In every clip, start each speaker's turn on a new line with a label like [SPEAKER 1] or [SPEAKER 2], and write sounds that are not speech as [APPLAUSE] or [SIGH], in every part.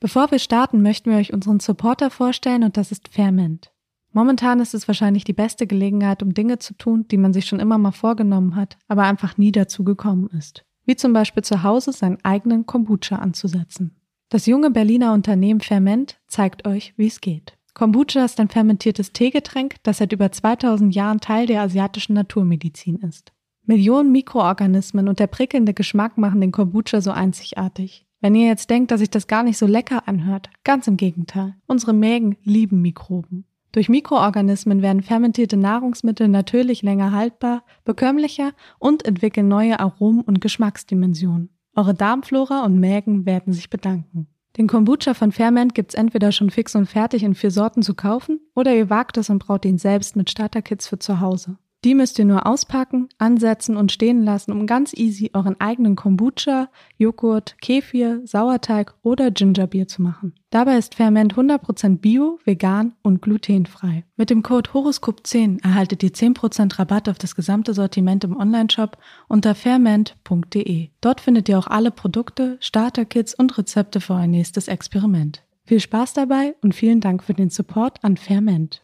[SPEAKER 1] Bevor wir starten, möchten wir euch unseren Supporter vorstellen und das ist Fairment. Momentan ist es wahrscheinlich die beste Gelegenheit, um Dinge zu tun, die man sich schon immer mal vorgenommen hat, aber einfach nie dazu gekommen ist. Wie zum Beispiel zu Hause seinen eigenen Kombucha anzusetzen. Das junge Berliner Unternehmen Ferment zeigt euch, wie es geht. Kombucha ist ein fermentiertes Teegetränk, das seit über 2000 Jahren Teil der asiatischen Naturmedizin ist. Millionen Mikroorganismen und der prickelnde Geschmack machen den Kombucha so einzigartig. Wenn ihr jetzt denkt, dass sich das gar nicht so lecker anhört, ganz im Gegenteil. Unsere Mägen lieben Mikroben. Durch Mikroorganismen werden fermentierte Nahrungsmittel natürlich länger haltbar, bekömmlicher und entwickeln neue Aromen und Geschmacksdimensionen. Eure Darmflora und Mägen werden sich bedanken. Den Kombucha von Ferment gibt's entweder schon fix und fertig in vier Sorten zu kaufen oder ihr wagt es und braut ihn selbst mit Starterkits für zu Hause. Die müsst ihr nur auspacken, ansetzen und stehen lassen, um ganz easy euren eigenen Kombucha, Joghurt, Kefir, Sauerteig oder Gingerbier zu machen. Dabei ist Ferment 100% bio, vegan und glutenfrei. Mit dem Code HOROSCOP10 erhaltet ihr 10% Rabatt auf das gesamte Sortiment im Onlineshop unter ferment.de. Dort findet ihr auch alle Produkte, Starterkits und Rezepte für euer nächstes Experiment. Viel Spaß dabei und vielen Dank für den Support an Ferment.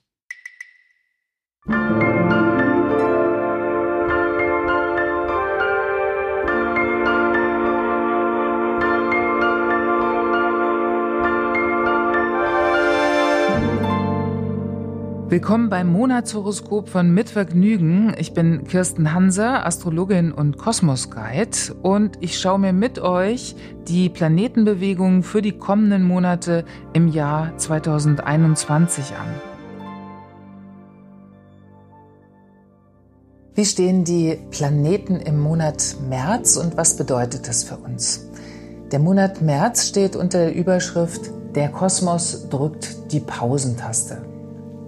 [SPEAKER 2] Willkommen beim Monatshoroskop von Mitvergnügen. Ich bin Kirsten Hanser, Astrologin und Kosmos-Guide und ich schaue mir mit euch die Planetenbewegungen für die kommenden Monate im Jahr 2021 an. Wie stehen die Planeten im Monat März und was bedeutet das für uns? Der Monat März steht unter der Überschrift Der Kosmos drückt die Pausentaste.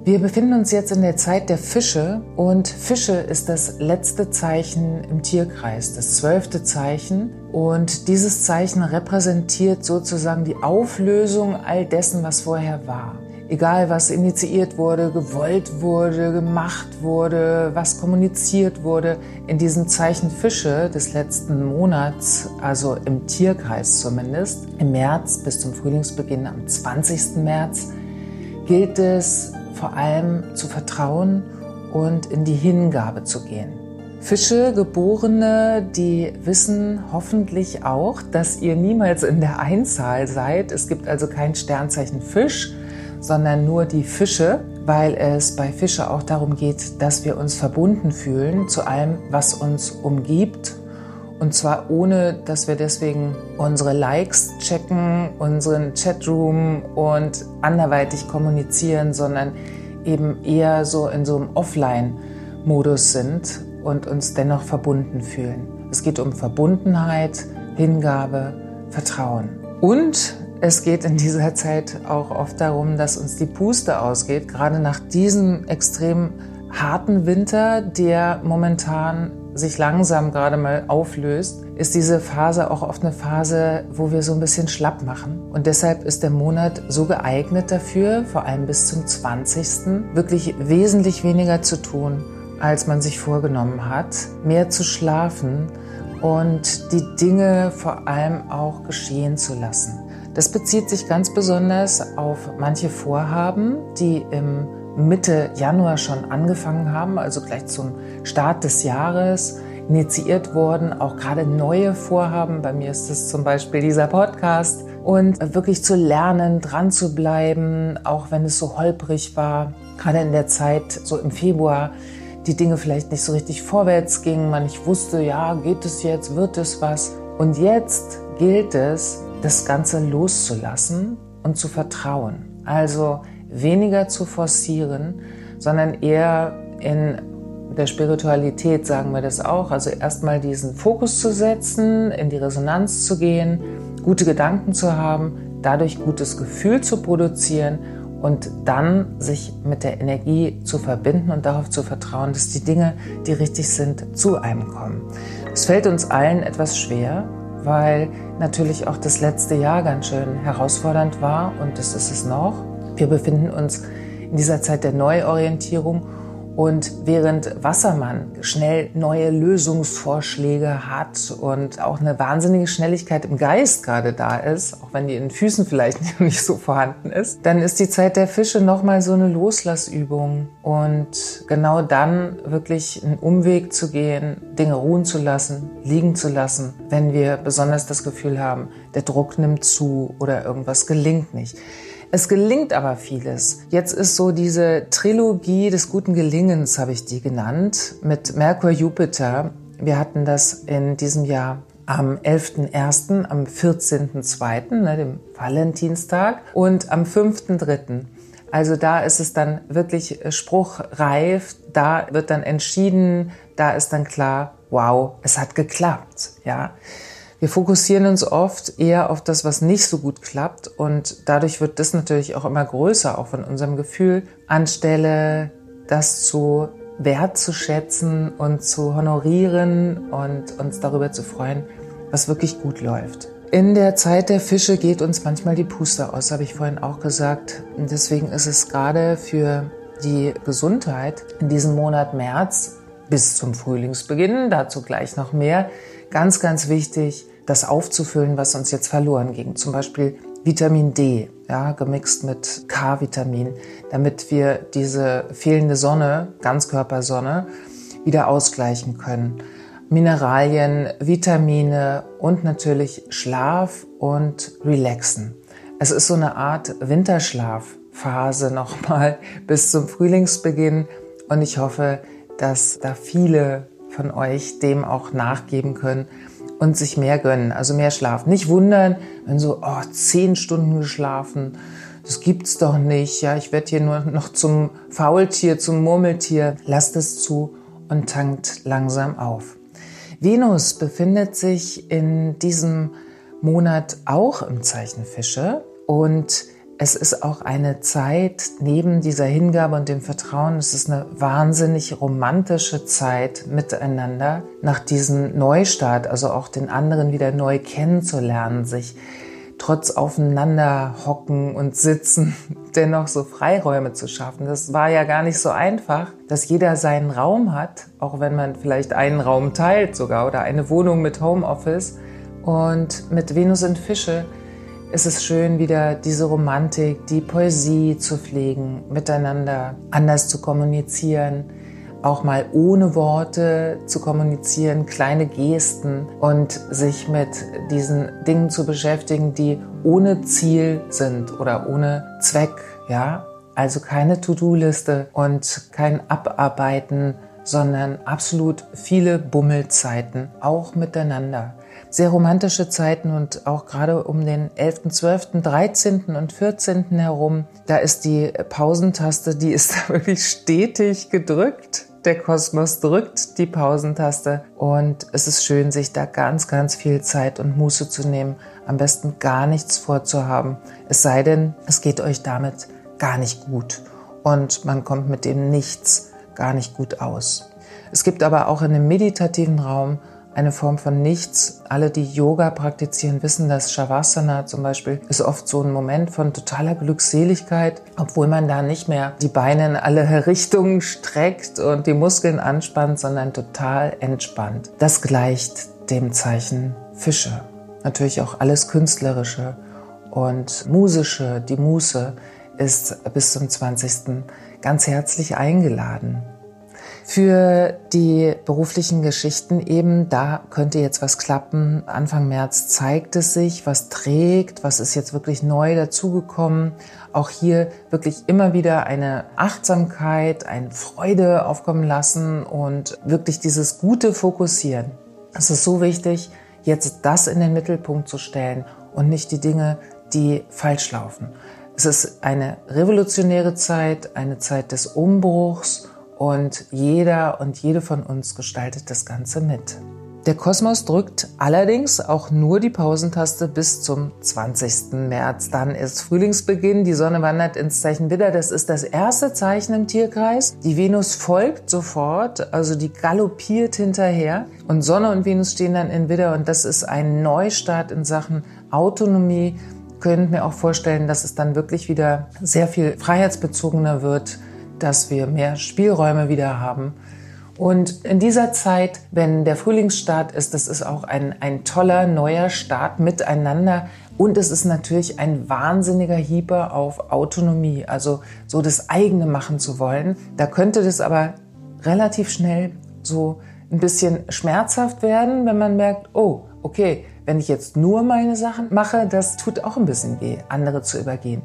[SPEAKER 2] Wir befinden uns jetzt in der Zeit der Fische und Fische ist das letzte Zeichen im Tierkreis, das zwölfte Zeichen. Und dieses Zeichen repräsentiert sozusagen die Auflösung all dessen, was vorher war. Egal, was initiiert wurde, gewollt wurde, gemacht wurde, was kommuniziert wurde, in diesem Zeichen Fische des letzten Monats, also im Tierkreis zumindest, im März bis zum Frühlingsbeginn am 20. März, gilt es, vor allem zu vertrauen und in die Hingabe zu gehen. Fische, Geborene, die wissen hoffentlich auch, dass ihr niemals in der Einzahl seid. Es gibt also kein Sternzeichen Fisch, sondern nur die Fische, weil es bei Fische auch darum geht, dass wir uns verbunden fühlen zu allem, was uns umgibt. Und zwar ohne, dass wir deswegen unsere Likes checken, unseren Chatroom und anderweitig kommunizieren, sondern eben eher so in so einem Offline-Modus sind und uns dennoch verbunden fühlen. Es geht um Verbundenheit, Hingabe, Vertrauen. Und es geht in dieser Zeit auch oft darum, dass uns die Puste ausgeht, gerade nach diesem extrem harten Winter, der momentan sich langsam gerade mal auflöst, ist diese Phase auch oft eine Phase, wo wir so ein bisschen schlapp machen. Und deshalb ist der Monat so geeignet dafür, vor allem bis zum 20. wirklich wesentlich weniger zu tun, als man sich vorgenommen hat, mehr zu schlafen und die Dinge vor allem auch geschehen zu lassen. Das bezieht sich ganz besonders auf manche Vorhaben, die im Mitte Januar schon angefangen haben, also gleich zum Start des Jahres initiiert worden, auch gerade neue Vorhaben. Bei mir ist es zum Beispiel dieser Podcast und wirklich zu lernen, dran zu bleiben, auch wenn es so holprig war. Gerade in der Zeit, so im Februar, die Dinge vielleicht nicht so richtig vorwärts gingen, man nicht wusste, ja, geht es jetzt, wird es was. Und jetzt gilt es, das Ganze loszulassen und zu vertrauen. Also weniger zu forcieren, sondern eher in der Spiritualität sagen wir das auch. Also erstmal diesen Fokus zu setzen, in die Resonanz zu gehen, gute Gedanken zu haben, dadurch gutes Gefühl zu produzieren und dann sich mit der Energie zu verbinden und darauf zu vertrauen, dass die Dinge, die richtig sind, zu einem kommen. Es fällt uns allen etwas schwer, weil natürlich auch das letzte Jahr ganz schön herausfordernd war und das ist es noch. Wir befinden uns in dieser Zeit der Neuorientierung Und während Wassermann schnell neue Lösungsvorschläge hat und auch eine wahnsinnige Schnelligkeit im Geist gerade da ist, auch wenn die in den Füßen vielleicht [LAUGHS] nicht so vorhanden ist, dann ist die Zeit der Fische nochmal so eine Loslassübung. Und genau dann wirklich einen Umweg zu gehen, Dinge ruhen zu lassen, liegen zu lassen, wenn wir besonders das Gefühl haben, der Druck nimmt zu oder irgendwas gelingt nicht. Es gelingt aber vieles. Jetzt ist so diese Trilogie des guten Gelingens, habe ich die genannt, mit Merkur Jupiter. Wir hatten das in diesem Jahr am 11.01., am 14.02., ne, dem Valentinstag, und am 5.03. Also da ist es dann wirklich spruchreif, da wird dann entschieden, da ist dann klar, wow, es hat geklappt, ja. Wir fokussieren uns oft eher auf das, was nicht so gut klappt und dadurch wird das natürlich auch immer größer, auch von unserem Gefühl, anstelle das zu wertzuschätzen und zu honorieren und uns darüber zu freuen, was wirklich gut läuft. In der Zeit der Fische geht uns manchmal die Puste aus, habe ich vorhin auch gesagt. Deswegen ist es gerade für die Gesundheit in diesem Monat März bis zum Frühlingsbeginn, dazu gleich noch mehr, ganz, ganz wichtig, das aufzufüllen, was uns jetzt verloren ging. Zum Beispiel Vitamin D, ja, gemixt mit K-Vitamin, damit wir diese fehlende Sonne, Ganzkörpersonne, wieder ausgleichen können. Mineralien, Vitamine und natürlich Schlaf und Relaxen. Es ist so eine Art Winterschlafphase nochmal [LAUGHS] bis zum Frühlingsbeginn und ich hoffe, dass da viele von euch dem auch nachgeben können und sich mehr gönnen, also mehr Schlaf. Nicht wundern, wenn so oh, zehn Stunden geschlafen, das gibt's doch nicht. Ja, ich werde hier nur noch zum Faultier, zum Murmeltier. Lasst es zu und tankt langsam auf. Venus befindet sich in diesem Monat auch im Zeichen Fische und es ist auch eine Zeit neben dieser Hingabe und dem Vertrauen, es ist eine wahnsinnig romantische Zeit miteinander, nach diesem Neustart, also auch den anderen wieder neu kennenzulernen, sich trotz aufeinander hocken und sitzen, [LAUGHS] dennoch so Freiräume zu schaffen. Das war ja gar nicht so einfach, dass jeder seinen Raum hat, auch wenn man vielleicht einen Raum teilt sogar oder eine Wohnung mit Homeoffice. Und mit Venus in Fische ist es schön, wieder diese Romantik, die Poesie zu pflegen, miteinander anders zu kommunizieren, auch mal ohne Worte zu kommunizieren, kleine Gesten und sich mit diesen Dingen zu beschäftigen, die ohne Ziel sind oder ohne Zweck, ja? Also keine To-Do-Liste und kein Abarbeiten, sondern absolut viele Bummelzeiten, auch miteinander sehr romantische Zeiten und auch gerade um den 11., 12., 13. und 14. herum, da ist die Pausentaste, die ist [LAUGHS] da wirklich stetig gedrückt. Der Kosmos drückt die Pausentaste und es ist schön, sich da ganz, ganz viel Zeit und Muße zu nehmen. Am besten gar nichts vorzuhaben. Es sei denn, es geht euch damit gar nicht gut und man kommt mit dem Nichts gar nicht gut aus. Es gibt aber auch in einem meditativen Raum eine Form von Nichts. Alle, die Yoga praktizieren, wissen, dass Shavasana zum Beispiel ist oft so ein Moment von totaler Glückseligkeit, obwohl man da nicht mehr die Beine in alle [LAUGHS] Richtungen streckt und die Muskeln anspannt, sondern total entspannt. Das gleicht dem Zeichen Fische. Natürlich auch alles Künstlerische und Musische, die Muße ist bis zum 20. ganz herzlich eingeladen. Für die beruflichen Geschichten eben, da könnte jetzt was klappen. Anfang März zeigt es sich, was trägt, was ist jetzt wirklich neu dazugekommen. Auch hier wirklich immer wieder eine Achtsamkeit, eine Freude aufkommen lassen und wirklich dieses gute Fokussieren. Es ist so wichtig, jetzt das in den Mittelpunkt zu stellen und nicht die Dinge, die falsch laufen. Es ist eine revolutionäre Zeit, eine Zeit des Umbruchs und jeder und jede von uns gestaltet das Ganze mit. Der Kosmos drückt allerdings auch nur die Pausentaste bis zum 20. März. Dann ist Frühlingsbeginn, die Sonne wandert ins Zeichen Widder. Das ist das erste Zeichen im Tierkreis. Die Venus folgt sofort, also die galoppiert hinterher. Und Sonne und Venus stehen dann in Widder und das ist ein Neustart in Sachen Autonomie. Könnt mir auch vorstellen, dass es dann wirklich wieder sehr viel freiheitsbezogener wird dass wir mehr Spielräume wieder haben. Und in dieser Zeit, wenn der Frühlingsstart ist, das ist auch ein, ein toller neuer Start miteinander. Und es ist natürlich ein wahnsinniger Hieber auf Autonomie, also so das eigene machen zu wollen. Da könnte das aber relativ schnell so ein bisschen schmerzhaft werden, wenn man merkt, oh, okay, wenn ich jetzt nur meine Sachen mache, das tut auch ein bisschen weh, andere zu übergehen.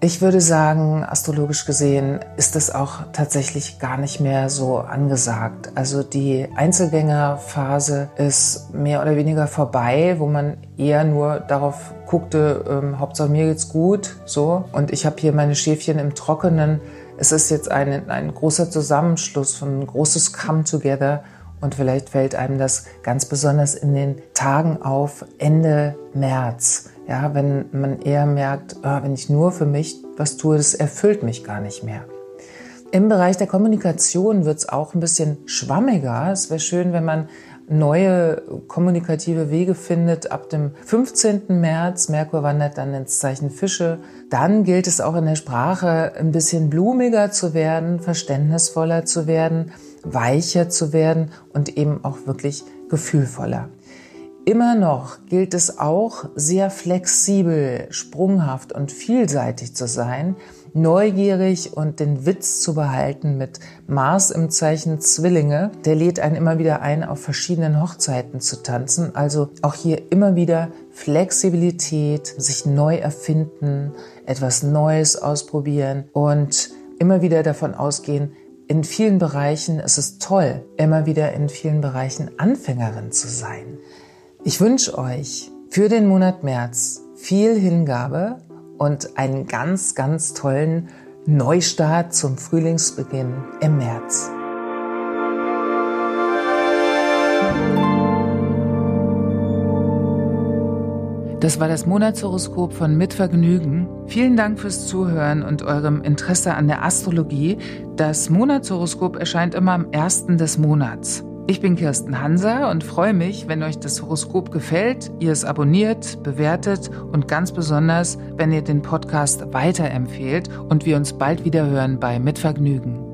[SPEAKER 2] Ich würde sagen, astrologisch gesehen ist es auch tatsächlich gar nicht mehr so angesagt. Also die Einzelgängerphase ist mehr oder weniger vorbei, wo man eher nur darauf guckte, ähm, Hauptsache mir geht's gut, so. Und ich habe hier meine Schäfchen im Trockenen. Es ist jetzt ein, ein großer Zusammenschluss ein großes Come Together und vielleicht fällt einem das ganz besonders in den Tagen auf Ende März. Ja, wenn man eher merkt, oh, wenn ich nur für mich was tue, das erfüllt mich gar nicht mehr. Im Bereich der Kommunikation wird es auch ein bisschen schwammiger. Es wäre schön, wenn man neue kommunikative Wege findet ab dem 15. März. Merkur wandert dann ins Zeichen Fische. Dann gilt es auch in der Sprache ein bisschen blumiger zu werden, verständnisvoller zu werden, weicher zu werden und eben auch wirklich gefühlvoller. Immer noch gilt es auch, sehr flexibel, sprunghaft und vielseitig zu sein, neugierig und den Witz zu behalten mit Mars im Zeichen Zwillinge. Der lädt einen immer wieder ein, auf verschiedenen Hochzeiten zu tanzen. Also auch hier immer wieder Flexibilität, sich neu erfinden, etwas Neues ausprobieren und immer wieder davon ausgehen, in vielen Bereichen ist es toll, immer wieder in vielen Bereichen Anfängerin zu sein. Ich wünsche euch für den Monat März viel Hingabe und einen ganz, ganz tollen Neustart zum Frühlingsbeginn im März. Das war das Monatshoroskop von Mitvergnügen. Vielen Dank fürs Zuhören und eurem Interesse an der Astrologie. Das Monatshoroskop erscheint immer am ersten des Monats. Ich bin Kirsten Hanser und freue mich, wenn euch das Horoskop gefällt, ihr es abonniert, bewertet und ganz besonders, wenn ihr den Podcast weiterempfehlt und wir uns bald wieder hören bei Mitvergnügen.